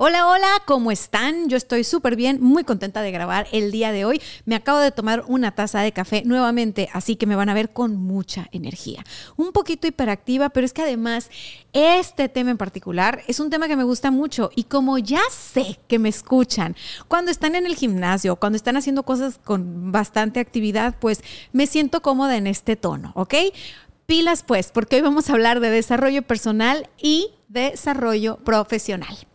Hola, hola, ¿cómo están? Yo estoy súper bien, muy contenta de grabar el día de hoy. Me acabo de tomar una taza de café nuevamente, así que me van a ver con mucha energía. Un poquito hiperactiva, pero es que además este tema en particular es un tema que me gusta mucho y como ya sé que me escuchan cuando están en el gimnasio, cuando están haciendo cosas con bastante actividad, pues me siento cómoda en este tono, ¿ok? Pilas pues, porque hoy vamos a hablar de desarrollo personal y desarrollo profesional.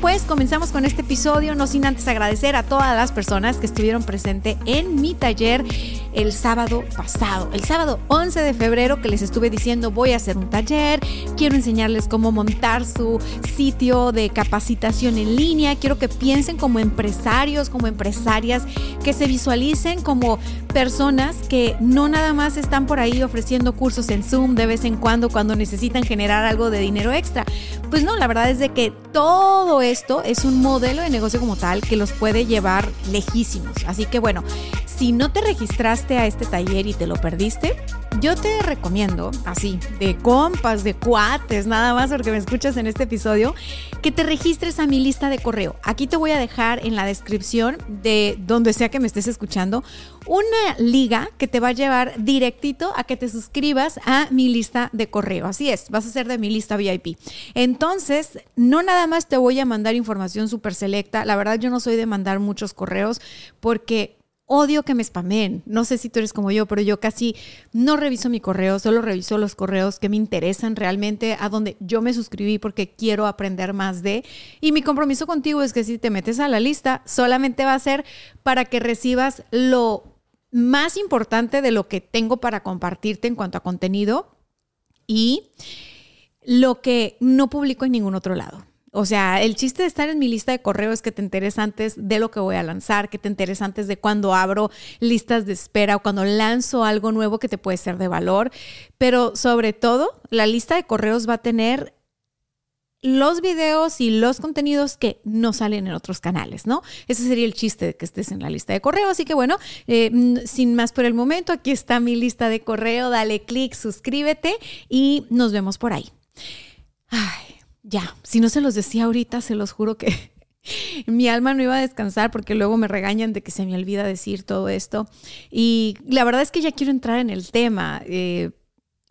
Pues comenzamos con este episodio, no sin antes agradecer a todas las personas que estuvieron presentes en mi taller el sábado pasado, el sábado 11 de febrero que les estuve diciendo voy a hacer un taller, quiero enseñarles cómo montar su sitio de capacitación en línea, quiero que piensen como empresarios, como empresarias, que se visualicen como personas que no nada más están por ahí ofreciendo cursos en Zoom de vez en cuando cuando necesitan generar algo de dinero extra. Pues no, la verdad es de que todo esto es un modelo de negocio como tal que los puede llevar lejísimos. Así que bueno, si no te registraste a este taller y te lo perdiste, yo te recomiendo, así, de compas, de cuates, nada más porque me escuchas en este episodio, que te registres a mi lista de correo. Aquí te voy a dejar en la descripción de donde sea que me estés escuchando una liga que te va a llevar directito a que te suscribas a mi lista de correo. Así es, vas a ser de mi lista VIP. Entonces, no nada más te voy a mandar información súper selecta. La verdad, yo no soy de mandar muchos correos porque odio que me spamen. No sé si tú eres como yo, pero yo casi no reviso mi correo, solo reviso los correos que me interesan realmente, a donde yo me suscribí porque quiero aprender más de. Y mi compromiso contigo es que si te metes a la lista, solamente va a ser para que recibas lo más importante de lo que tengo para compartirte en cuanto a contenido y lo que no publico en ningún otro lado. O sea, el chiste de estar en mi lista de correo es que te enteres antes de lo que voy a lanzar, que te enteres antes de cuando abro listas de espera o cuando lanzo algo nuevo que te puede ser de valor. Pero sobre todo, la lista de correos va a tener los videos y los contenidos que no salen en otros canales, ¿no? Ese sería el chiste de que estés en la lista de correo. Así que bueno, eh, sin más por el momento, aquí está mi lista de correo. Dale clic, suscríbete y nos vemos por ahí. Ay ya, si no se los decía ahorita, se los juro que mi alma no iba a descansar porque luego me regañan de que se me olvida decir todo esto. Y la verdad es que ya quiero entrar en el tema. Eh,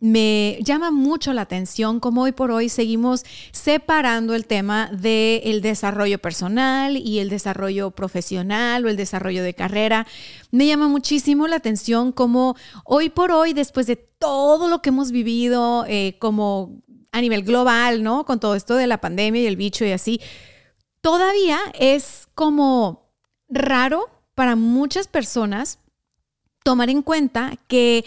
me llama mucho la atención cómo hoy por hoy seguimos separando el tema del desarrollo personal y el desarrollo profesional o el desarrollo de carrera. Me llama muchísimo la atención cómo hoy por hoy, después de todo lo que hemos vivido eh, como a nivel global, ¿no? Con todo esto de la pandemia y el bicho y así, todavía es como raro para muchas personas tomar en cuenta que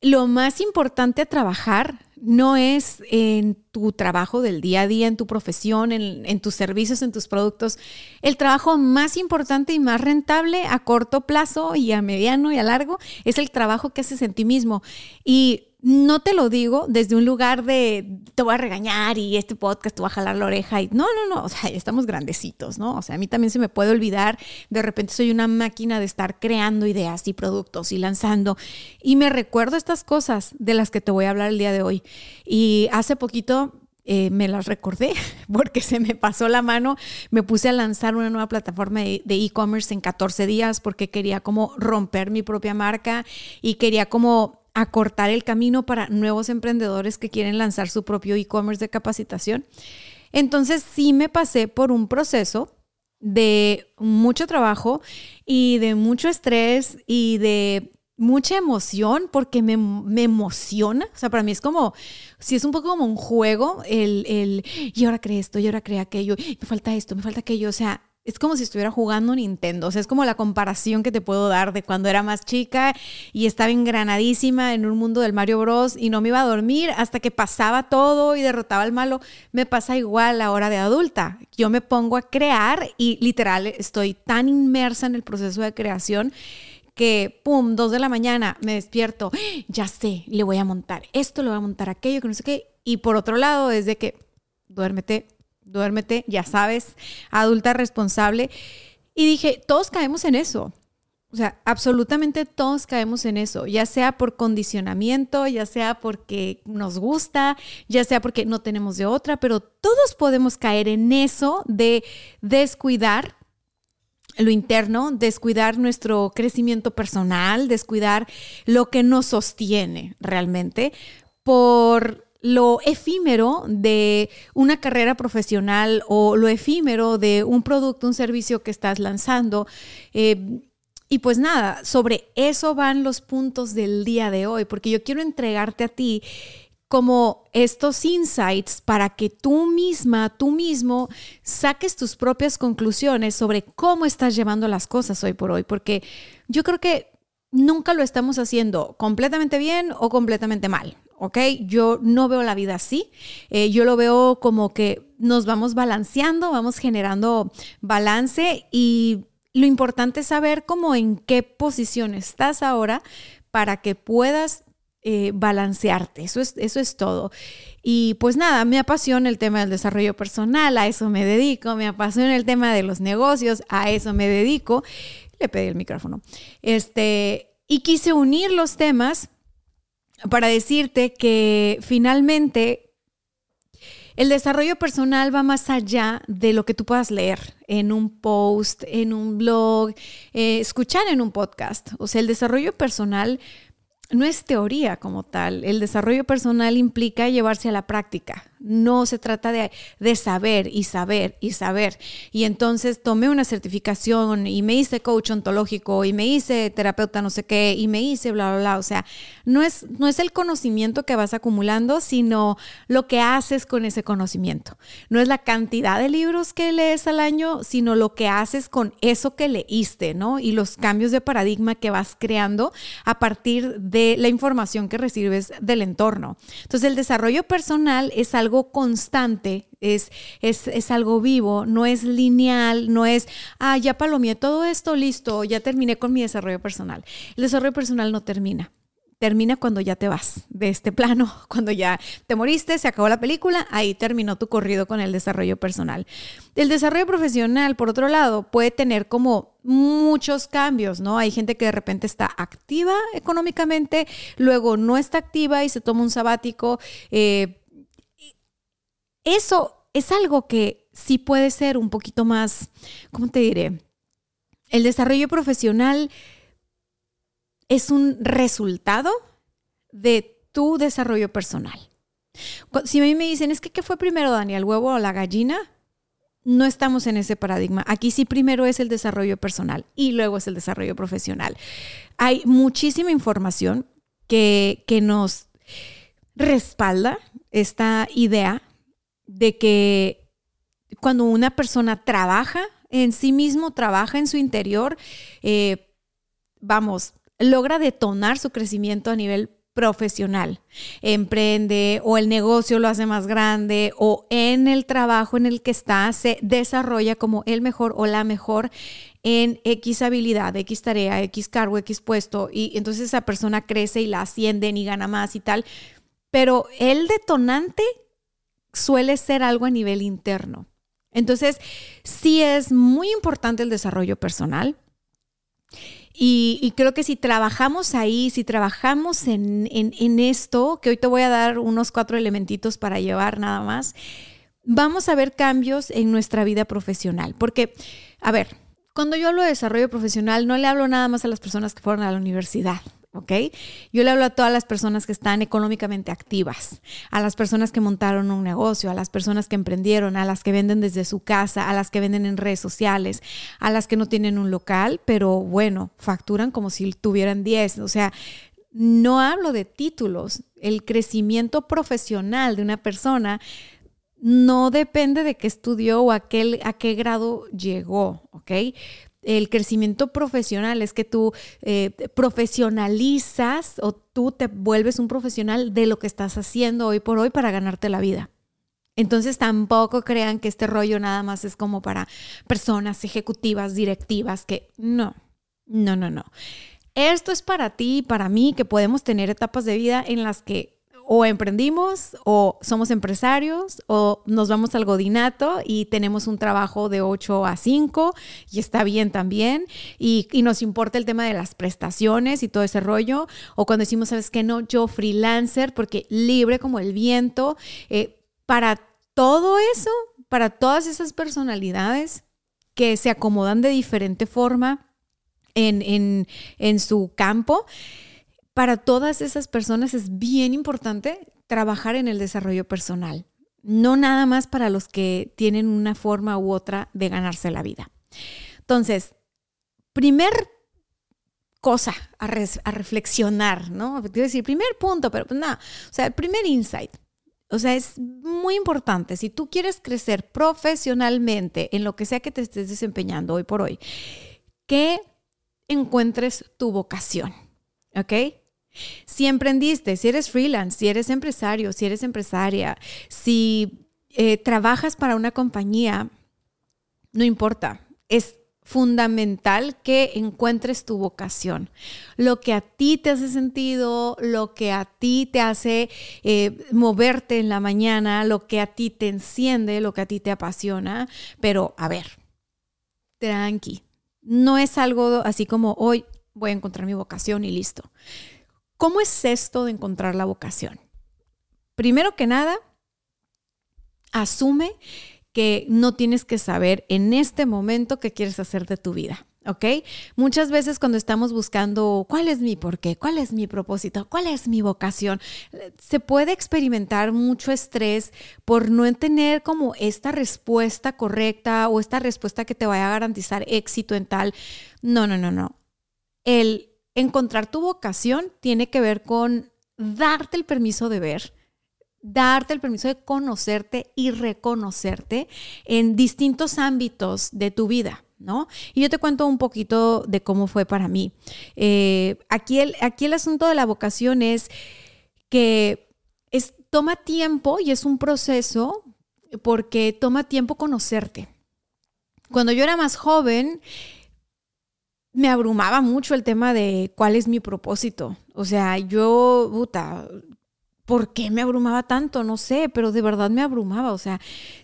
lo más importante a trabajar no es en tu trabajo del día a día, en tu profesión, en, tus servicios, en tus productos. El trabajo más importante y más rentable a corto plazo y a mediano y a largo es el trabajo que haces en ti mismo. Y no te lo digo desde un lugar de te voy a regañar y este podcast te va a jalar la oreja y no, no, no, o sea, estamos grandecitos, ¿no? O sea, a mí también se me puede olvidar, de repente soy una máquina de estar creando ideas y productos y lanzando y me recuerdo estas cosas de las que te voy a hablar el día de hoy. Y hace poquito eh, me las recordé porque se me pasó la mano. Me puse a lanzar una nueva plataforma de e-commerce en 14 días porque quería como romper mi propia marca y quería como acortar el camino para nuevos emprendedores que quieren lanzar su propio e-commerce de capacitación. Entonces sí me pasé por un proceso de mucho trabajo y de mucho estrés y de mucha emoción porque me, me, emociona. O sea, para mí es como, si es un poco como un juego, el, el, y ahora cree esto, y ahora cree aquello, me falta esto, me falta aquello. O sea, es como si estuviera jugando Nintendo. O sea, es como la comparación que te puedo dar de cuando era más chica y estaba engranadísima en un mundo del Mario Bros. y no me iba a dormir hasta que pasaba todo y derrotaba al malo. Me pasa igual a hora de adulta. Yo me pongo a crear y literal estoy tan inmersa en el proceso de creación que, pum, dos de la mañana me despierto, ¡Ah! ya sé, le voy a montar esto, le voy a montar aquello, que no sé qué. Y por otro lado, es de que duérmete, duérmete, ya sabes, adulta responsable. Y dije, todos caemos en eso. O sea, absolutamente todos caemos en eso, ya sea por condicionamiento, ya sea porque nos gusta, ya sea porque no tenemos de otra, pero todos podemos caer en eso de descuidar lo interno, descuidar nuestro crecimiento personal, descuidar lo que nos sostiene realmente por lo efímero de una carrera profesional o lo efímero de un producto, un servicio que estás lanzando. Eh, y pues nada, sobre eso van los puntos del día de hoy, porque yo quiero entregarte a ti como estos insights para que tú misma, tú mismo, saques tus propias conclusiones sobre cómo estás llevando las cosas hoy por hoy, porque yo creo que nunca lo estamos haciendo completamente bien o completamente mal. ¿Ok? Yo no veo la vida así, eh, yo lo veo como que nos vamos balanceando, vamos generando balance y lo importante es saber cómo en qué posición estás ahora para que puedas eh, balancearte. Eso es, eso es todo. Y pues nada, me apasiona el tema del desarrollo personal, a eso me dedico, me apasiona el tema de los negocios, a eso me dedico. Le pedí el micrófono. Este, y quise unir los temas para decirte que finalmente el desarrollo personal va más allá de lo que tú puedas leer en un post, en un blog, eh, escuchar en un podcast. O sea, el desarrollo personal no es teoría como tal. El desarrollo personal implica llevarse a la práctica. No se trata de, de, saber y saber y saber. Y entonces tomé una certificación y me hice coach ontológico y me hice terapeuta no sé qué y me hice bla, bla, bla. O sea, no es, no es el conocimiento que vas acumulando, sino lo que haces con ese conocimiento. No es la cantidad de libros que lees al año, sino lo que haces con eso que leíste, ¿no? Y los cambios de paradigma que vas creando a partir de la información que recibes del entorno. Entonces, el desarrollo personal es algo constante, es, es, algo vivo, no es lineal, no es, ah, ya palomeé todo esto, listo, ya terminé con mi desarrollo personal. El desarrollo personal no termina. Termina cuando ya te vas de este plano, cuando ya te moriste, se acabó la película, ahí terminó tu corrido con el desarrollo personal. El desarrollo profesional, por otro lado, puede tener como muchos cambios, ¿no? Hay gente que de repente está activa económicamente, luego no está activa y se toma un sabático. Eh, eso es algo que sí puede ser un poquito más, ¿cómo te diré? El desarrollo profesional es un resultado de tu desarrollo personal. Si a mí me dicen, es que ¿qué fue primero, Daniel, el huevo o la gallina? No estamos en ese paradigma. Aquí sí primero es el desarrollo personal y luego es el desarrollo profesional. Hay muchísima información que, que nos respalda esta idea de que cuando una persona trabaja en sí mismo, trabaja en su interior, eh, vamos, logra detonar su crecimiento a nivel profesional, emprende o el negocio lo hace más grande o en el trabajo en el que está se desarrolla como el mejor o la mejor en X habilidad, X tarea, X cargo, X puesto y entonces esa persona crece y la ascienden y gana más y tal. Pero el detonante suele ser algo a nivel interno. Entonces, sí es muy importante el desarrollo personal. Y, creo que si trabajamos ahí, si trabajamos en, en, esto, que hoy te voy a dar unos cuatro elementitos para llevar nada más, vamos a ver cambios en nuestra vida profesional. Porque, a ver, cuando yo hablo de desarrollo profesional, no le hablo nada más a las personas que fueron a la universidad. ¿Ok? Yo le hablo a todas las personas que están económicamente activas, a las personas que montaron un negocio, a las personas que emprendieron, a las que venden desde su casa, a las que venden en redes sociales, a las que no tienen un local, pero bueno, facturan como si tuvieran 10. O sea, no hablo de títulos. El crecimiento profesional de una persona no depende de qué estudió o a qué, a qué grado llegó, ¿ok? El crecimiento profesional es que tú eh, profesionalizas o tú te vuelves un profesional de lo que estás haciendo hoy por hoy para ganarte la vida. Entonces tampoco crean que este rollo nada más es como para personas ejecutivas, directivas, que no, no, no, no. Esto es para ti y para mí que podemos tener etapas de vida en las que o emprendimos o somos empresarios o nos vamos al godinato y tenemos un trabajo de 8 a 5 y está bien también y, nos importa el tema de las prestaciones y todo ese rollo o cuando decimos, ¿sabes qué? No, yo freelancer porque libre como el viento. Eh, para todo eso, para todas esas personalidades que se acomodan de diferente forma en, en, en su campo, para todas esas personas es bien importante trabajar en el desarrollo personal, no nada más para los que tienen una forma u otra de ganarse la vida. Entonces, primer cosa a, reflexionar, ¿no? Quiero decir, primer punto, pero pues nada, o sea, el primer insight. O sea, es muy importante, si tú quieres crecer profesionalmente en lo que sea que te estés desempeñando hoy por hoy, que encuentres tu vocación, ¿ok? Si emprendiste, si eres freelance, si eres empresario, si eres empresaria, si eh, trabajas para una compañía, no importa, es fundamental que encuentres tu vocación, lo que a ti te hace sentido, lo que a ti te hace eh, moverte en la mañana, lo que a ti te enciende, lo que a ti te apasiona, pero a ver, tranqui, no es algo así como hoy voy a encontrar mi vocación y listo. ¿Cómo es esto de encontrar la vocación? Primero que nada, asume que no tienes que saber en este momento qué quieres hacer de tu vida. ¿Ok? Muchas veces cuando estamos buscando cuál es mi porqué, cuál es mi propósito, cuál es mi vocación, se puede experimentar mucho estrés por no tener como esta respuesta correcta o esta respuesta que te vaya a garantizar éxito en tal. No, no, no, no. El encontrar tu vocación tiene que ver con darte el permiso de ver, darte el permiso de conocerte y reconocerte en distintos ámbitos de tu vida. ¿No? Y yo te cuento un poquito de cómo fue para mí. Eh, aquí, el, aquí el asunto de la vocación es que es, toma tiempo y es un proceso porque toma tiempo conocerte. Cuando yo era más joven, me abrumaba mucho el tema de cuál es mi propósito. O sea, yo, puta, ¿por qué me abrumaba tanto? No sé, pero de verdad me abrumaba. O sea,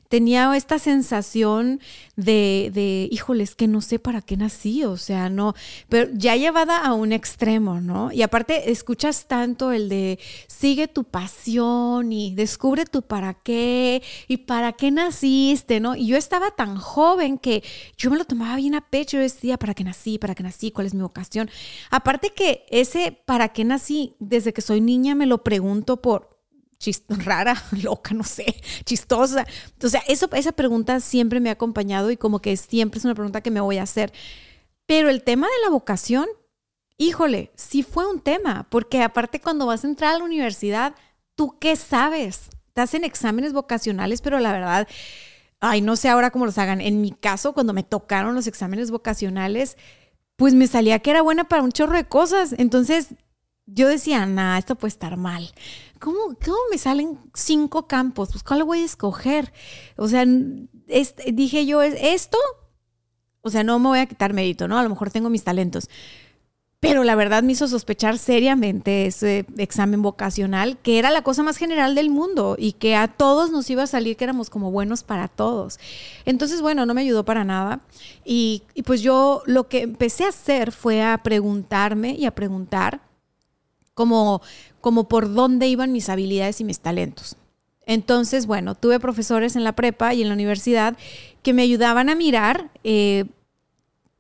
tenía esta sensación de, de, híjoles, que no sé para qué nací, o sea, no, pero ya llevada a un extremo, ¿no? Y aparte, escuchas tanto el de sigue tu pasión y descubre tu para qué y para qué naciste, ¿no? Y yo estaba tan joven que yo me lo tomaba bien a pecho, yo decía, ¿para qué nací? ¿Para qué nací? ¿Cuál es mi vocación? Aparte que ese para qué nací, desde que soy niña me lo pregunto por rara, loca, no sé, chistosa. O sea, eso, esa pregunta siempre me ha acompañado y como que siempre es una pregunta que me voy a hacer. Pero el tema de la vocación, híjole, sí fue un tema, porque aparte cuando vas a entrar a la universidad, ¿tú qué sabes? Te hacen exámenes vocacionales, pero la verdad, ay, no sé ahora cómo los hagan. En mi caso, cuando me tocaron los exámenes vocacionales, pues me salía que era buena para un chorro de cosas. Entonces, yo decía, nah, esto puede estar mal. ¿Cómo, ¿Cómo me salen cinco campos? Pues, ¿cuál voy a escoger? O sea, dije yo, ¿esto? O sea, no me voy a quitar mérito, ¿no? A lo mejor tengo mis talentos. Pero la verdad me hizo sospechar seriamente ese examen vocacional, que era la cosa más general del mundo y que a todos nos iba a salir que éramos como buenos para todos. Entonces, bueno, no me ayudó para nada. Y pues yo lo que empecé a hacer fue a preguntarme y a preguntar como, como por dónde iban mis habilidades y mis talentos. Entonces, bueno, tuve profesores en la prepa y en la universidad que me ayudaban a mirar eh,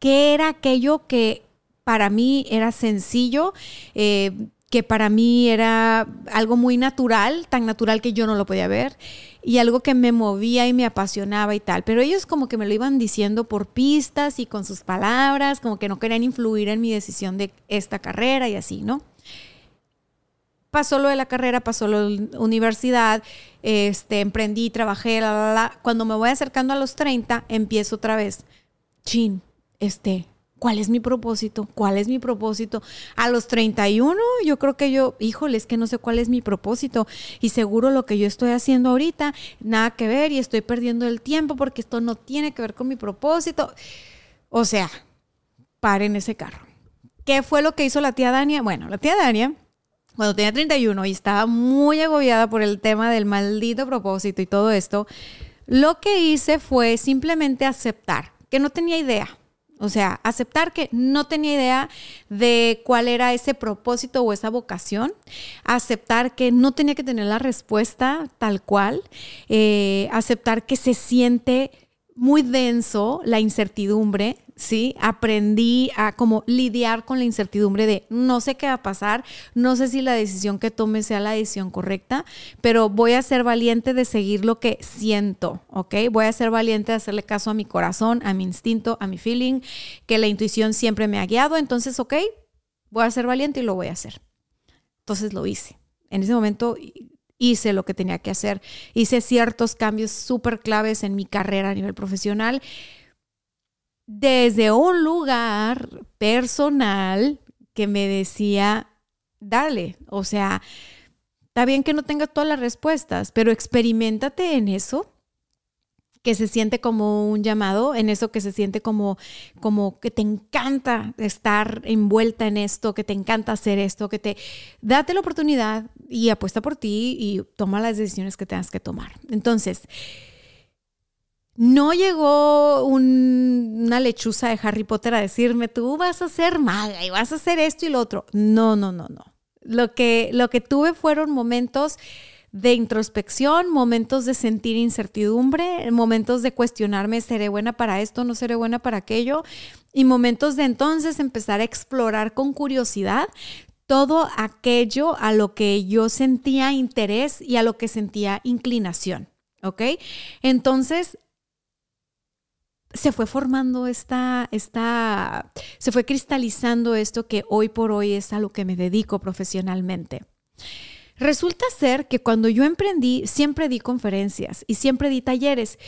qué era aquello que para mí era sencillo. Eh, que para mí era algo muy natural, tan natural que yo no lo podía ver, y algo que me movía y me apasionaba y tal. Pero ellos como que me lo iban diciendo por pistas y con sus palabras, como que no querían influir en mi decisión de esta carrera y así, ¿no? Pasó lo de la carrera, pasó lo de la universidad, este, emprendí, trabajé, la, la, la. Cuando me voy acercando a los 30, empiezo otra vez. Chin, este, ¿Cuál es mi propósito? ¿Cuál es mi propósito? A los 31, yo creo que yo, híjole, es que no sé cuál es mi propósito. Y seguro lo que yo estoy haciendo ahorita, nada que ver y estoy perdiendo el tiempo porque esto no tiene que ver con mi propósito. O sea, paren ese carro. ¿Qué fue lo que hizo la tía Dania? Bueno, la tía Dania, cuando tenía 31 y estaba muy agobiada por el tema del maldito propósito y todo esto, lo que hice fue simplemente aceptar que no tenía idea. O sea, aceptar que no tenía idea de cuál era ese propósito o esa vocación, aceptar que no tenía que tener la respuesta tal cual, eh, aceptar que se siente muy denso la incertidumbre, ¿sí? Aprendí a como lidiar con la incertidumbre de no sé qué va a pasar, no sé si la decisión que tome sea la decisión correcta, pero voy a ser valiente de seguir lo que siento, ¿ok? Voy a ser valiente de hacerle caso a mi corazón, a mi instinto, a mi feeling, que la intuición siempre me ha guiado, entonces, ¿ok? Voy a ser valiente y lo voy a hacer. Entonces lo hice. En ese momento hice lo que tenía que hacer. Hice ciertos cambios súper claves en mi carrera a nivel profesional desde un lugar personal que me decía, dale, o sea, está bien que no tengas todas las respuestas, pero experimentate en eso que se siente como un llamado, en eso que se siente como, como que te encanta estar envuelta en esto, que te encanta hacer esto, que te date la oportunidad y apuesta por ti y toma las decisiones que tengas que tomar. Entonces, no llegó una lechuza de Harry Potter a decirme, tú vas a ser maga y vas a hacer esto y lo otro. No, no, no, no. Lo que, lo que tuve fueron momentos de introspección, momentos de sentir incertidumbre, momentos de cuestionarme, ¿seré buena para esto? ¿No seré buena para aquello? Y momentos de entonces empezar a explorar con curiosidad todo aquello a lo que yo sentía interés y a lo que sentía inclinación. ¿Ok? Entonces, se fue formando esta, esta, se fue cristalizando esto que hoy por hoy es a lo que me dedico profesionalmente. Resulta ser que cuando yo emprendí, siempre di conferencias y siempre di talleres,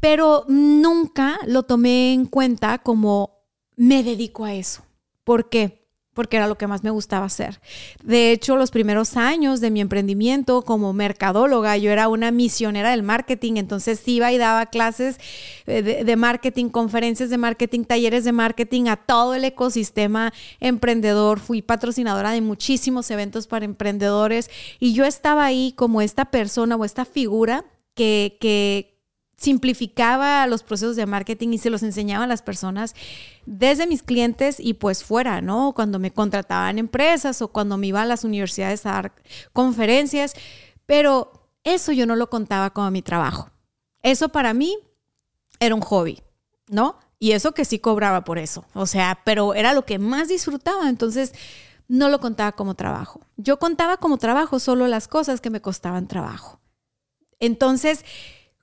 pero nunca lo tomé en cuenta como me dedico a eso. ¿Por qué? Porque era lo que más me gustaba hacer. De hecho, los primeros años de mi emprendimiento como mercadóloga, yo era una misionera del marketing, entonces iba y daba clases eh, de, marketing, conferencias de marketing, talleres de marketing a todo el ecosistema emprendedor. Fui patrocinadora de muchísimos eventos para emprendedores y yo estaba ahí como esta persona o esta figura que, que, simplificaba los procesos de marketing y se los enseñaba a las personas desde mis clientes y pues fuera, ¿no? Cuando me contrataban empresas o cuando me iba a las universidades a dar conferencias, pero eso yo no lo contaba como mi trabajo. Eso para mí era un hobby, ¿no? Y eso que sí cobraba por eso, o sea, pero era lo que más disfrutaba, entonces no lo contaba como trabajo. Yo contaba como trabajo solo las cosas que me costaban trabajo. Entonces,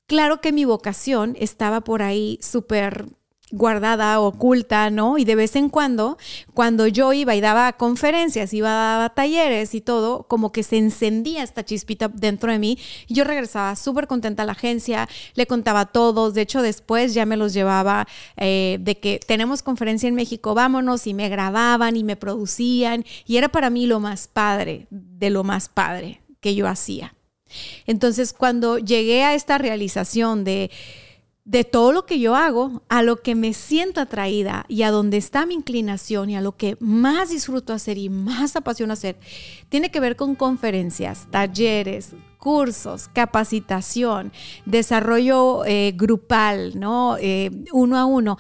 Claro que mi vocación estaba por ahí súper guardada, oculta, ¿no? Y de vez en cuando, cuando yo iba y daba conferencias, iba a talleres y todo, como que se encendía esta chispita dentro de mí. Yo regresaba súper contenta a la agencia, le contaba a todos. De hecho, después ya me los llevaba eh, de que tenemos conferencia en México, vámonos, y me grababan y me producían. Y era para mí lo más padre, de lo más padre que yo hacía. Entonces, cuando llegué a esta realización de, de todo lo que yo hago, a lo que me siento atraída y a donde está mi inclinación y a lo que más disfruto hacer y más apasiona hacer, tiene que ver con conferencias, talleres, cursos, capacitación, desarrollo eh, grupal, ¿no? Eh, uno a uno.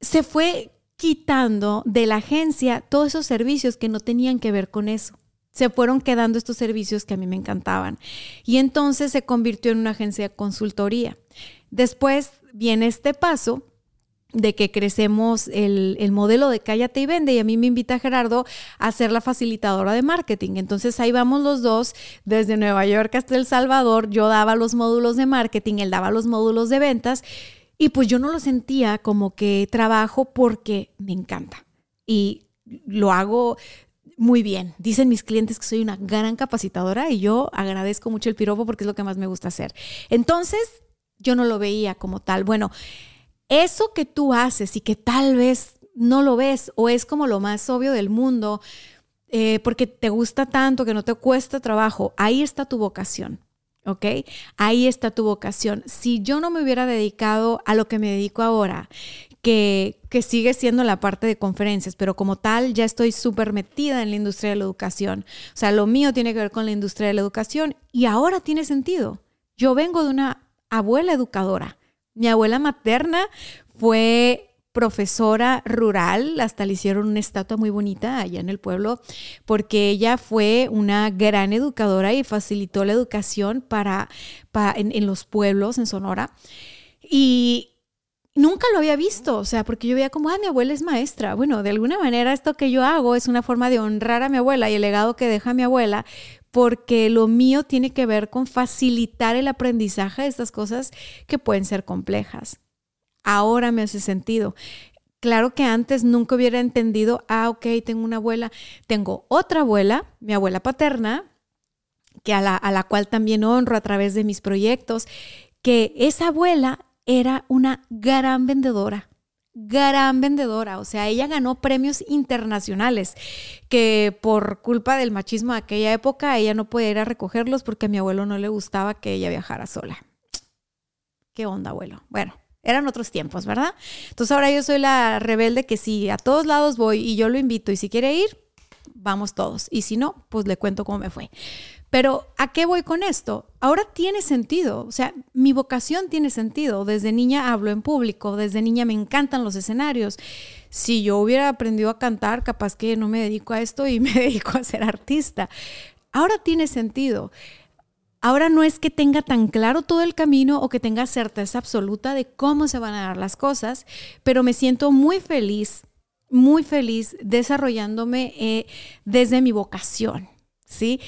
Se fue quitando de la agencia todos esos servicios que no tenían que ver con eso se fueron quedando estos servicios que a mí me encantaban. Y entonces se convirtió en una agencia de consultoría. Después viene este paso de que crecemos el, el, modelo de cállate y vende y a mí me invita Gerardo a ser la facilitadora de marketing. Entonces ahí vamos los dos, desde Nueva York hasta El Salvador, yo daba los módulos de marketing, él daba los módulos de ventas y pues yo no lo sentía como que trabajo porque me encanta y lo hago muy bien. Dicen mis clientes que soy una gran capacitadora y yo agradezco mucho el piropo porque es lo que más me gusta hacer. Entonces yo no lo veía como tal. Bueno, eso que tú haces y que tal vez no lo ves o es como lo más obvio del mundo, eh, porque te gusta tanto que no te cuesta trabajo, ahí está tu vocación. ¿ok? Ahí está tu vocación. Si yo no me hubiera dedicado a lo que me dedico ahora, que, sigue siendo la parte de conferencias, pero como tal ya estoy súper metida en la industria de la educación. O sea, lo mío tiene que ver con la industria de la educación y ahora tiene sentido. Yo vengo de una abuela educadora mi abuela materna fue profesora rural, hasta le hicieron una estatua muy bonita allá en el pueblo, porque ella fue una gran educadora y facilitó la educación para, en, los pueblos en Sonora. Y nunca lo había visto, o sea, porque yo veía como, ah, mi abuela es maestra. Bueno, de alguna manera esto que yo hago es una forma de honrar a mi abuela y el legado que deja mi abuela, porque lo mío tiene que ver con facilitar el aprendizaje de estas cosas que pueden ser complejas. Ahora me hace sentido. Claro que antes nunca hubiera entendido, ah, ok, tengo una abuela, tengo otra abuela, mi abuela paterna, que a la, a la cual también honro a través de mis proyectos, que esa abuela era una gran vendedora gran vendedora, o sea, ella ganó premios internacionales que por culpa del machismo de aquella época ella no podía ir a recogerlos porque a mi abuelo no le gustaba que ella viajara sola. ¿Qué onda, abuelo? Bueno, eran otros tiempos, ¿verdad? Entonces ahora yo soy la rebelde que si a todos lados voy y yo lo invito y si quiere ir, vamos todos. Y si no, pues le cuento cómo me fue. Pero ¿a qué voy con esto? Ahora tiene sentido, o sea, mi vocación tiene sentido. Desde niña hablo en público, desde niña me encantan los escenarios. Si yo hubiera aprendido a cantar, capaz que no me dedico a esto y me dedico a ser artista. Ahora tiene sentido. Ahora no es que tenga tan claro todo el camino o que tenga certeza absoluta de cómo se van a dar las cosas, pero me siento muy feliz, muy feliz desarrollándome eh, desde mi vocación. ¿Sí?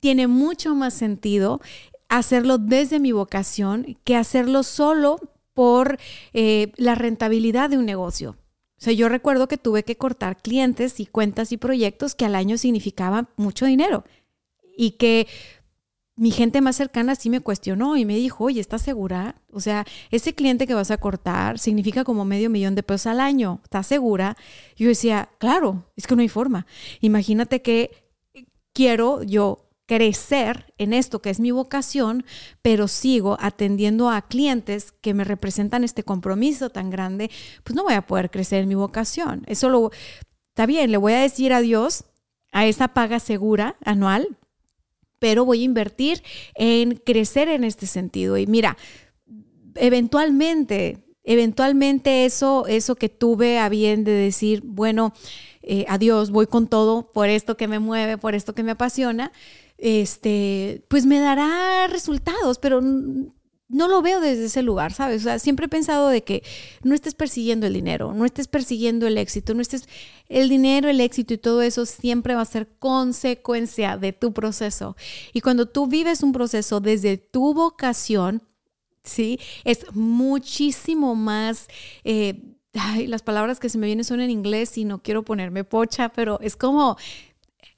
Tiene mucho más sentido hacerlo desde mi vocación que hacerlo solo por eh, la rentabilidad de un negocio. O sea, yo recuerdo que tuve que cortar clientes y cuentas y proyectos que al año significaban mucho dinero y que mi gente más cercana sí me cuestionó y me dijo, oye, ¿estás segura? O sea, ese cliente que vas a cortar significa como medio millón de pesos al año. ¿Estás segura? Yo decía, claro, es que no hay forma. Imagínate que quiero yo crecer en esto que es mi vocación, pero sigo atendiendo a clientes que me representan este compromiso tan grande, pues no voy a poder crecer en mi vocación. Eso lo está bien, le voy a decir adiós a esa paga segura anual, pero voy a invertir en crecer en este sentido. Y mira, eventualmente, eventualmente eso, eso que tuve a bien de decir, bueno, eh, adiós, voy con todo por esto que me mueve, por esto que me apasiona, este, pues me dará resultados, pero no lo veo desde ese lugar, ¿sabes? O sea, siempre he pensado de que no estés persiguiendo el dinero, no estés persiguiendo el éxito, no estés el dinero, el éxito y todo eso siempre va a ser consecuencia de tu proceso. Y cuando tú vives un proceso desde tu vocación, ¿sí? Es muchísimo más... Eh, las palabras que se me vienen son en inglés y no quiero ponerme pocha, pero es como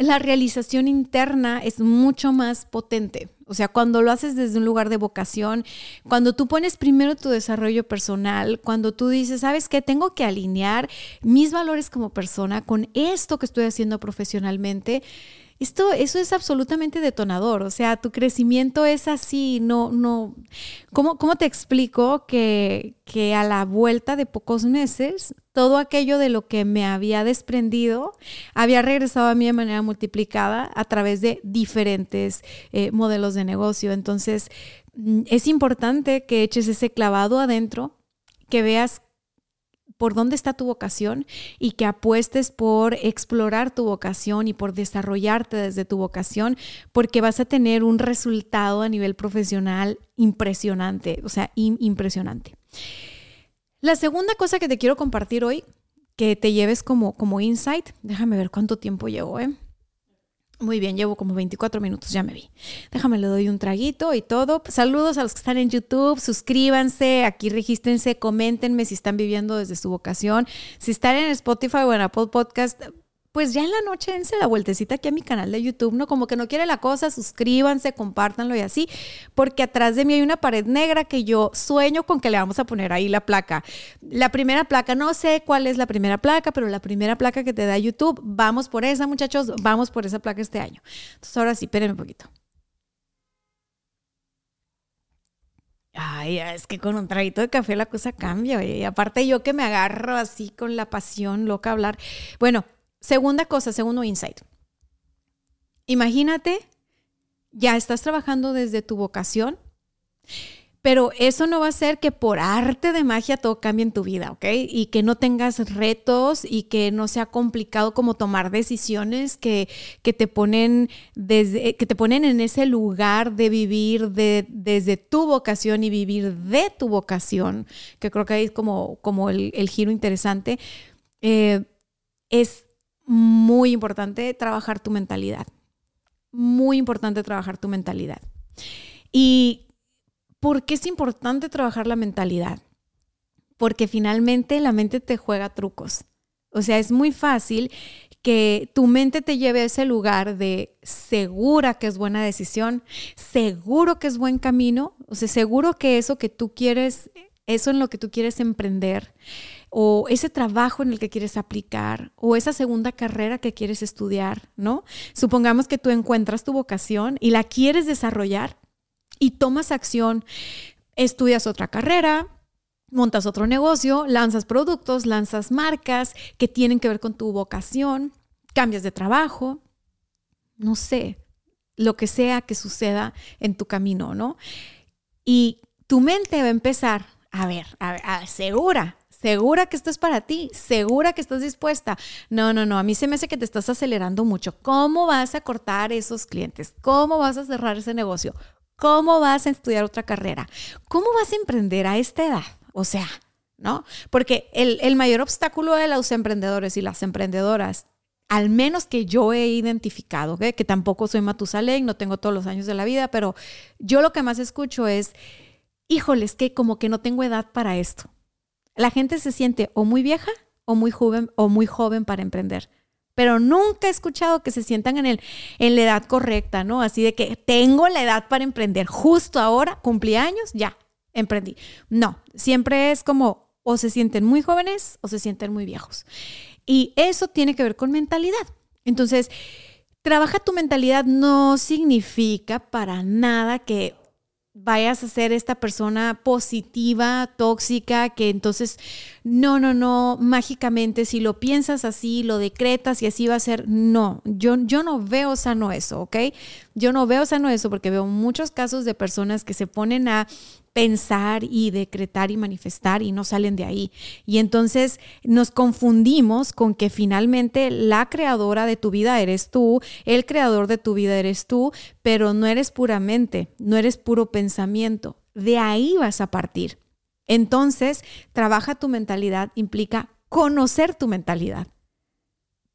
la realización interna es mucho más potente. O sea, cuando lo haces desde un lugar de vocación, cuando tú pones primero tu desarrollo personal, cuando tú dices, ¿sabes qué? Tengo que alinear mis valores como persona con esto que estoy haciendo profesionalmente. Esto, eso es absolutamente detonador, o sea, tu crecimiento es así, no, no, ¿cómo, cómo te explico que, que a la vuelta de pocos meses todo aquello de lo que me había desprendido había regresado a mí de manera multiplicada a través de diferentes eh, modelos de negocio. Entonces, mm, es importante que eches ese clavado adentro, que veas por dónde está tu vocación y que apuestes por explorar tu vocación y por desarrollarte desde tu vocación, porque vas a tener un resultado a nivel profesional impresionante, o sea, impresionante. La segunda cosa que te quiero compartir hoy, que te lleves como, como insight, déjame ver cuánto tiempo llevo, ¿eh? Muy bien, llevo como 24 minutos, ya me vi. Déjame, le doy un traguito y todo. Saludos a los que están en YouTube, suscríbanse, aquí regístrense, coméntenme si están viviendo desde su vocación. Si están en Spotify o en Apple Podcast, pues ya en la noche dense la vueltecita aquí a mi canal de YouTube, ¿no? Como que no quiere la cosa, suscríbanse, compártanlo y así, porque atrás de mí hay una pared negra que yo sueño con que le vamos a poner ahí la placa. La primera placa, no sé cuál es la primera placa, pero la primera placa que te da YouTube, vamos por esa, muchachos, vamos por esa placa este año. Entonces ahora sí, espérenme un poquito. Ay, es que con un traguito de café la cosa cambia, y aparte yo que me agarro así con la pasión loca a hablar. Bueno, Segunda cosa, segundo insight. Imagínate, ya estás trabajando desde tu vocación, pero eso no va a ser que por arte de magia todo cambie en tu vida, ¿ok? Y que no tengas retos y que no sea complicado como tomar decisiones que, te, ponen desde, que te ponen en ese lugar de vivir desde tu vocación y vivir de tu vocación, que creo que ahí es como, como el, giro interesante. Eh, es muy importante trabajar tu mentalidad. Muy importante trabajar tu mentalidad. ¿Y por qué es importante trabajar la mentalidad? Porque finalmente la mente te juega trucos. O sea, es muy fácil que tu mente te lleve a ese lugar de segura que es buena decisión, seguro que es buen camino, o sea, seguro que eso que tú quieres, eso en lo que tú quieres emprender, o ese trabajo en el que quieres aplicar o esa segunda carrera que quieres estudiar, ¿no? Supongamos que tú encuentras tu vocación y la quieres desarrollar y tomas acción, estudias otra carrera, montas otro negocio, lanzas productos, lanzas marcas que tienen que ver con tu vocación, cambias de trabajo, no sé, lo que sea que suceda en tu camino, ¿no? Y tu mente va a empezar, a ver, a ver, segura, ¿Segura que esto es para ti? ¿Segura que estás dispuesta? No, no, no, a mí se me hace que te estás acelerando mucho. ¿Cómo vas a cortar esos clientes? ¿Cómo vas a cerrar ese negocio? ¿Cómo vas a estudiar otra carrera? ¿Cómo vas a emprender a esta edad? O sea, ¿no? Porque el, mayor obstáculo de los emprendedores y las emprendedoras al menos que yo he identificado, que tampoco soy Matusalén, no tengo todos los años de la vida, pero yo lo que más escucho es, híjoles, que como que no tengo edad para esto la gente se siente o muy vieja o muy joven o muy joven para emprender. Pero nunca he escuchado que se sientan en, el, en la edad correcta, ¿no? Así de que tengo la edad para emprender. Justo ahora, cumplí años, ya, emprendí. No, siempre es como o se sienten muy jóvenes o se sienten muy viejos. Y eso tiene que ver con mentalidad. Entonces, trabaja tu mentalidad no significa para nada que vayas a ser esta persona positiva, tóxica, que entonces, no, no, no, mágicamente, si lo piensas así, lo decretas y así va a ser, no, yo, yo no veo sano eso, ¿ok? Yo no veo sano eso porque veo muchos casos de personas que se ponen a pensar y decretar y manifestar y no salen de ahí. Y entonces nos confundimos con que finalmente la creadora de tu vida eres tú, el creador de tu vida eres tú, pero no eres puramente, no eres puro pensamiento. De ahí vas a partir. Entonces, trabaja tu mentalidad implica conocer tu mentalidad.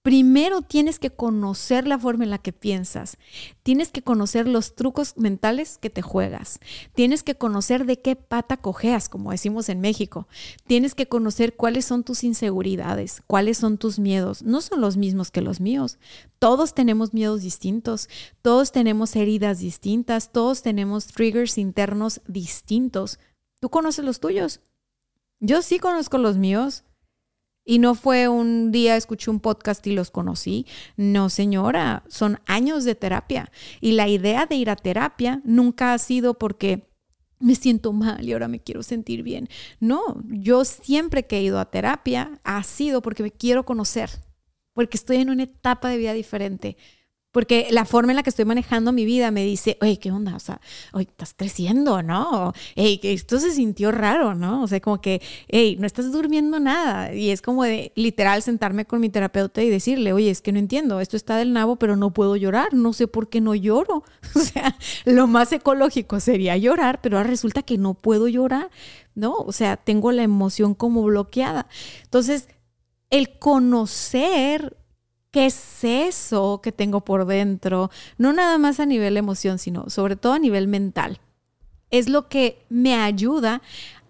Primero tienes que conocer la forma en la que piensas. Tienes que conocer los trucos mentales que te juegas. Tienes que conocer de qué pata cojeas, como decimos en México. Tienes que conocer cuáles son tus inseguridades, cuáles son tus miedos. No son los mismos que los míos. Todos tenemos miedos distintos, todos tenemos heridas distintas, todos tenemos triggers internos distintos. ¿Tú conoces los tuyos? Yo sí conozco los míos. Y no fue un día escuché un podcast y los conocí. No, señora, son años de terapia. Y la idea de ir a terapia nunca ha sido porque me siento mal y ahora me quiero sentir bien. No, yo siempre que he ido a terapia ha sido porque me quiero conocer, porque estoy en una etapa de vida diferente, porque la forma en la que estoy manejando mi vida me dice, oye, ¿qué onda? O sea, oye, estás creciendo, ¿no? Que esto se sintió raro, ¿no? O sea, como que, hey, no estás durmiendo nada. Y es como de literal sentarme con mi terapeuta y decirle, oye, es que no entiendo, esto está del nabo, pero no puedo llorar, no sé por qué no lloro. O sea, lo más ecológico sería llorar, pero ahora resulta que no puedo llorar, ¿no? O sea, tengo la emoción como bloqueada. Entonces, el conocer ¿Qué es eso que tengo por dentro? No nada más a nivel emoción, sino sobre todo a nivel mental. Es lo que me ayuda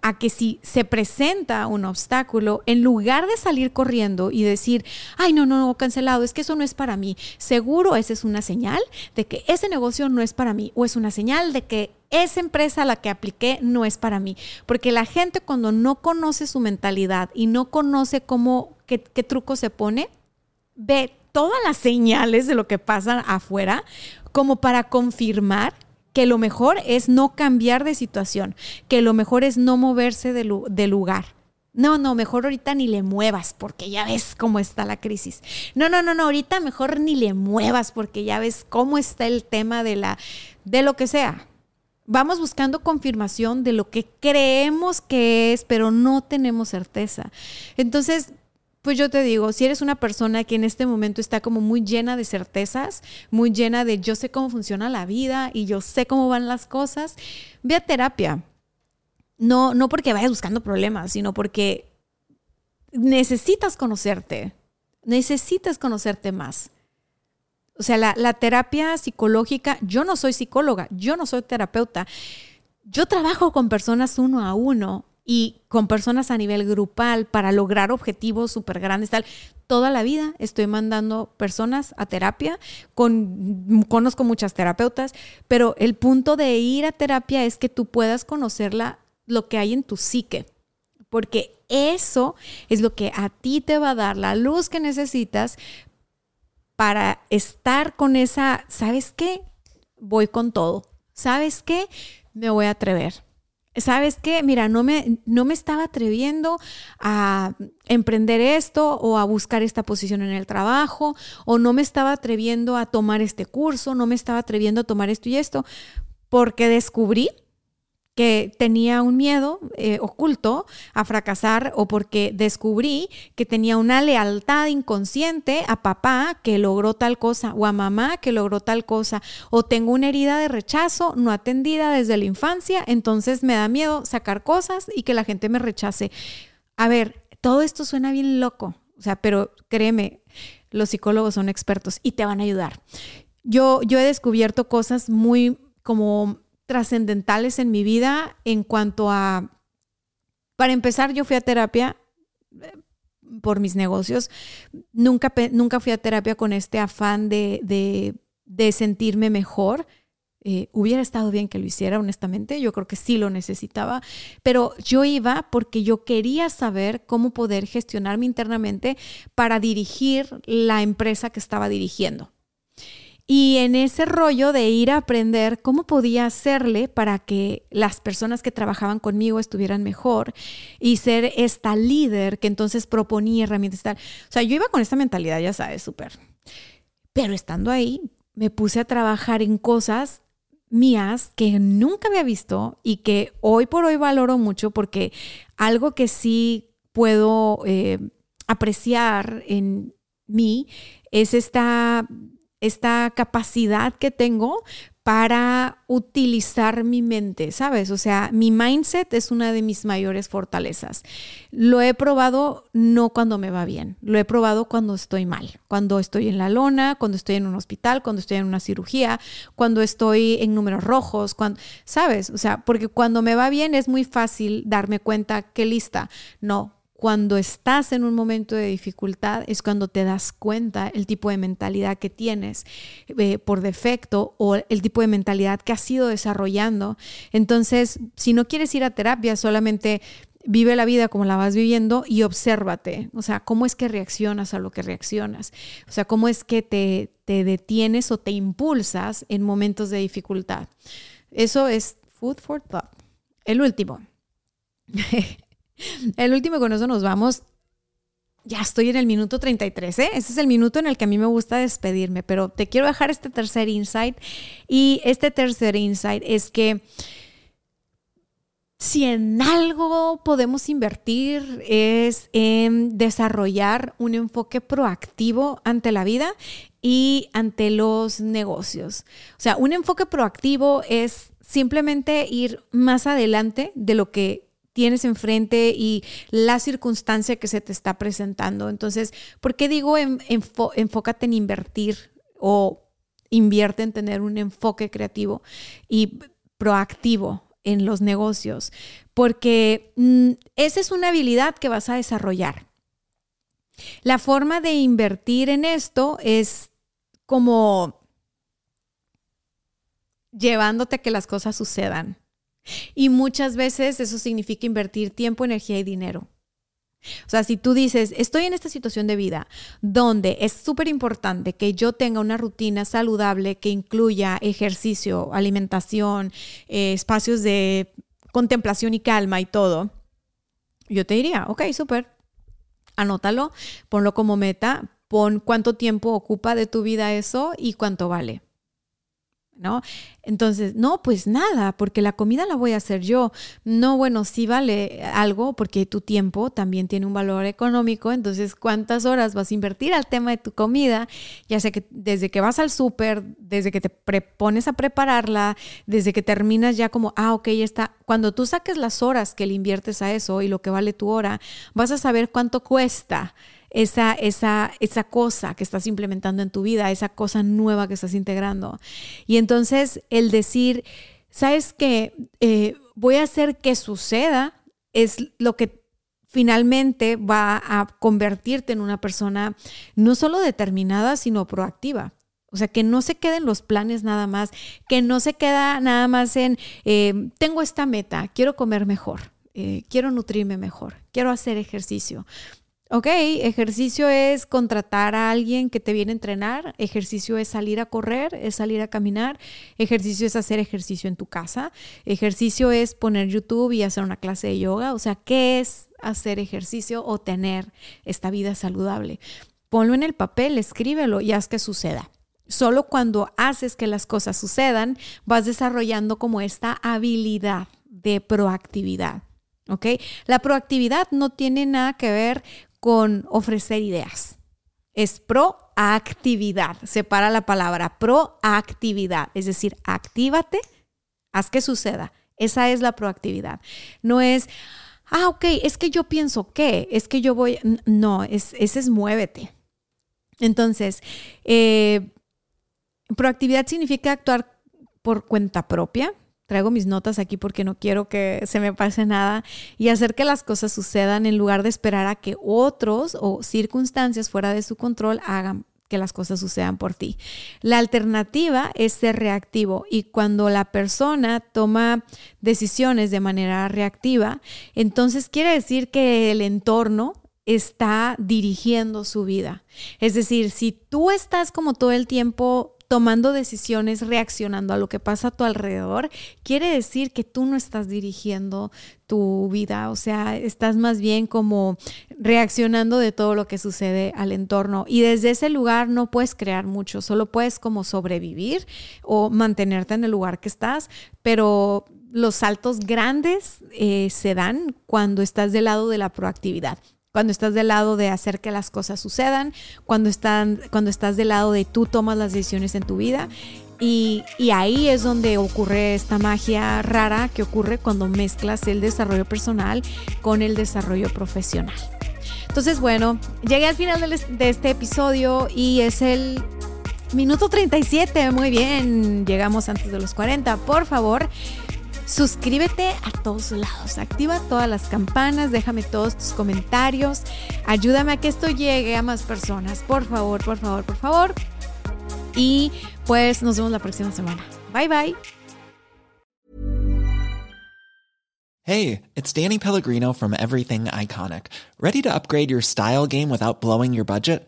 a que si se presenta un obstáculo, en lugar de salir corriendo y decir, ay, no, no, no, cancelado, es que eso no es para mí, seguro esa es una señal de que ese negocio no es para mí o es una señal de que esa empresa a la que apliqué no es para mí. Porque la gente cuando no conoce su mentalidad y no conoce cómo, qué, qué truco se pone, ve todas las señales de lo que pasa afuera como para confirmar que lo mejor es no cambiar de situación, que lo mejor es no moverse de, lugar. No, no, mejor ahorita ni le muevas porque ya ves cómo está la crisis. No, no, no, no, ahorita mejor ni le muevas porque ya ves cómo está el tema de la de lo que sea. Vamos buscando confirmación de lo que creemos que es, pero no tenemos certeza. Entonces, pues yo te digo, si eres una persona que en este momento está como muy llena de certezas, muy llena de yo sé cómo funciona la vida y yo sé cómo van las cosas, ve a terapia. No, no porque vayas buscando problemas, sino porque necesitas conocerte, necesitas conocerte más. O sea, la, la terapia psicológica, yo no soy psicóloga, yo no soy terapeuta. Yo trabajo con personas uno a uno y con personas a nivel grupal para lograr objetivos súper grandes, tal. Toda la vida estoy mandando personas a terapia, con, conozco muchas terapeutas, pero el punto de ir a terapia es que tú puedas conocerla, lo que hay en tu psique, porque eso es lo que a ti te va a dar la luz que necesitas para estar con esa, ¿sabes qué? Voy con todo. ¿Sabes qué? Me voy a atrever ¿sabes qué? Mira, no me, no me estaba atreviendo a emprender esto o a buscar esta posición en el trabajo o no me estaba atreviendo a tomar este curso, no me estaba atreviendo a tomar esto y esto, porque descubrí que tenía un miedo eh, oculto a fracasar o porque descubrí que tenía una lealtad inconsciente a papá que logró tal cosa o a mamá que logró tal cosa o tengo una herida de rechazo no atendida desde la infancia, entonces me da miedo sacar cosas y que la gente me rechace. A ver, todo esto suena bien loco, o sea, pero créeme, los psicólogos son expertos y te van a ayudar. Yo, yo he descubierto cosas muy como trascendentales en mi vida en cuanto a, para empezar, yo fui a terapia eh, por mis negocios. Nunca, nunca fui a terapia con este afán de, de, sentirme mejor. Eh, hubiera estado bien que lo hiciera, honestamente, yo creo que sí lo necesitaba, pero yo iba porque yo quería saber cómo poder gestionarme internamente para dirigir la empresa que estaba dirigiendo. Y en ese rollo de ir a aprender cómo podía hacerle para que las personas que trabajaban conmigo estuvieran mejor y ser esta líder que entonces proponía herramientas tal. O sea, yo iba con esta mentalidad, ya sabes, súper. Pero estando ahí, me puse a trabajar en cosas mías que nunca había visto y que hoy por hoy valoro mucho porque algo que sí puedo eh, apreciar en mí es esta esta capacidad que tengo para utilizar mi mente, ¿sabes? O sea, mi mindset es una de mis mayores fortalezas. Lo he probado no cuando me va bien, lo he probado cuando estoy mal, cuando estoy en la lona, cuando estoy en un hospital, cuando estoy en una cirugía, cuando estoy en números rojos, ¿sabes? O sea, porque cuando me va bien es muy fácil darme cuenta que lista. No, cuando estás en un momento de dificultad es cuando te das cuenta el tipo de mentalidad que tienes eh, por defecto o el tipo de mentalidad que has ido desarrollando. Entonces, si no quieres ir a terapia, solamente vive la vida como la vas viviendo y obsérvate. O sea, cómo es que reaccionas a lo que reaccionas. O sea, cómo es que te, te detienes o te impulsas en momentos de dificultad. Eso es food for thought. El último. El último con eso nos vamos. ya estoy en el minuto 33, ¿eh? Ese es el minuto en el que a mí me gusta despedirme, pero te quiero dejar este tercer insight. Y este tercer insight es que si en algo podemos invertir es en desarrollar un enfoque proactivo ante la vida y ante los negocios. O sea, un enfoque proactivo es simplemente ir más adelante de lo que tienes enfrente y la circunstancia que se te está presentando. Entonces, ¿por qué digo enfócate en invertir o invierte en tener un enfoque creativo y proactivo en los negocios? Porque mm, esa es una habilidad que vas a desarrollar. La forma de invertir en esto es como llevándote a que las cosas sucedan. Y muchas veces eso significa invertir tiempo, energía y dinero. O sea, si tú dices, estoy en esta situación de vida donde es súper importante que yo tenga una rutina saludable que incluya ejercicio, alimentación, eh, espacios de contemplación y calma y todo, yo te diría, ok, súper, anótalo, ponlo como meta, pon cuánto tiempo ocupa de tu vida eso y cuánto vale. ¿No? Entonces, no, pues nada, porque la comida la voy a hacer yo. No, bueno, sí vale algo porque tu tiempo también tiene un valor económico, entonces, ¿cuántas horas vas a invertir al tema de tu comida? Ya sea que desde que vas al súper, desde que te pones a prepararla, desde que terminas ya como, ah, ok, ya está. Cuando tú saques las horas que le inviertes a eso y lo que vale tu hora, vas a saber cuánto cuesta esa, esa, esa cosa que estás implementando en tu vida, esa cosa nueva que estás integrando. Y entonces el decir, ¿sabes qué? Eh, voy a hacer que suceda es lo que finalmente va a convertirte en una persona no solo determinada, sino proactiva. O sea, que no se queden los planes nada más, que no se queda nada más en, eh, tengo esta meta, quiero comer mejor, eh, quiero nutrirme mejor, quiero hacer ejercicio. Ok, ejercicio es contratar a alguien que te viene a entrenar, ejercicio es salir a correr, es salir a caminar, ejercicio es hacer ejercicio en tu casa, ejercicio es poner YouTube y hacer una clase de yoga, o sea, ¿qué es hacer ejercicio o tener esta vida saludable? Ponlo en el papel, escríbelo y haz que suceda. Solo cuando haces que las cosas sucedan, vas desarrollando como esta habilidad de proactividad. ¿ok? La proactividad no tiene nada que ver con ofrecer ideas. Es proactividad. Separa la palabra proactividad. Es decir, actívate, haz que suceda. Esa es la proactividad. No es, ah, ok, es que yo pienso que, es que yo voy. No, es, ese es muévete. Entonces, eh, proactividad significa actuar por cuenta propia, traigo mis notas aquí porque no quiero que se me pase nada y hacer que las cosas sucedan en lugar de esperar a que otros o circunstancias fuera de su control hagan que las cosas sucedan por ti. La alternativa es ser reactivo y cuando la persona toma decisiones de manera reactiva, entonces quiere decir que el entorno está dirigiendo su vida. Es decir, si tú estás como todo el tiempo tomando decisiones, reaccionando a lo que pasa a tu alrededor, quiere decir que tú no estás dirigiendo tu vida, o sea, estás más bien como reaccionando de todo lo que sucede al entorno. Y desde ese lugar no puedes crear mucho, solo puedes como sobrevivir o mantenerte en el lugar que estás, pero los saltos grandes eh, se dan cuando estás del lado de la proactividad cuando estás del lado de hacer que las cosas sucedan, cuando, están, cuando estás del lado de tú tomas las decisiones en tu vida. Y, y, ahí es donde ocurre esta magia rara que ocurre cuando mezclas el desarrollo personal con el desarrollo profesional. Entonces, bueno, llegué al final de este episodio y es el minuto 37. Muy bien, llegamos antes de los 40. Por favor, Suscríbete a todos lados, activa todas las campanas, déjame todos tus comentarios, ayúdame a que esto llegue a más personas, por favor, por favor, por favor. Y pues nos vemos la próxima semana. Bye bye. Hey, it's Danny Pellegrino from Everything Iconic. Ready to upgrade your style game without blowing your budget?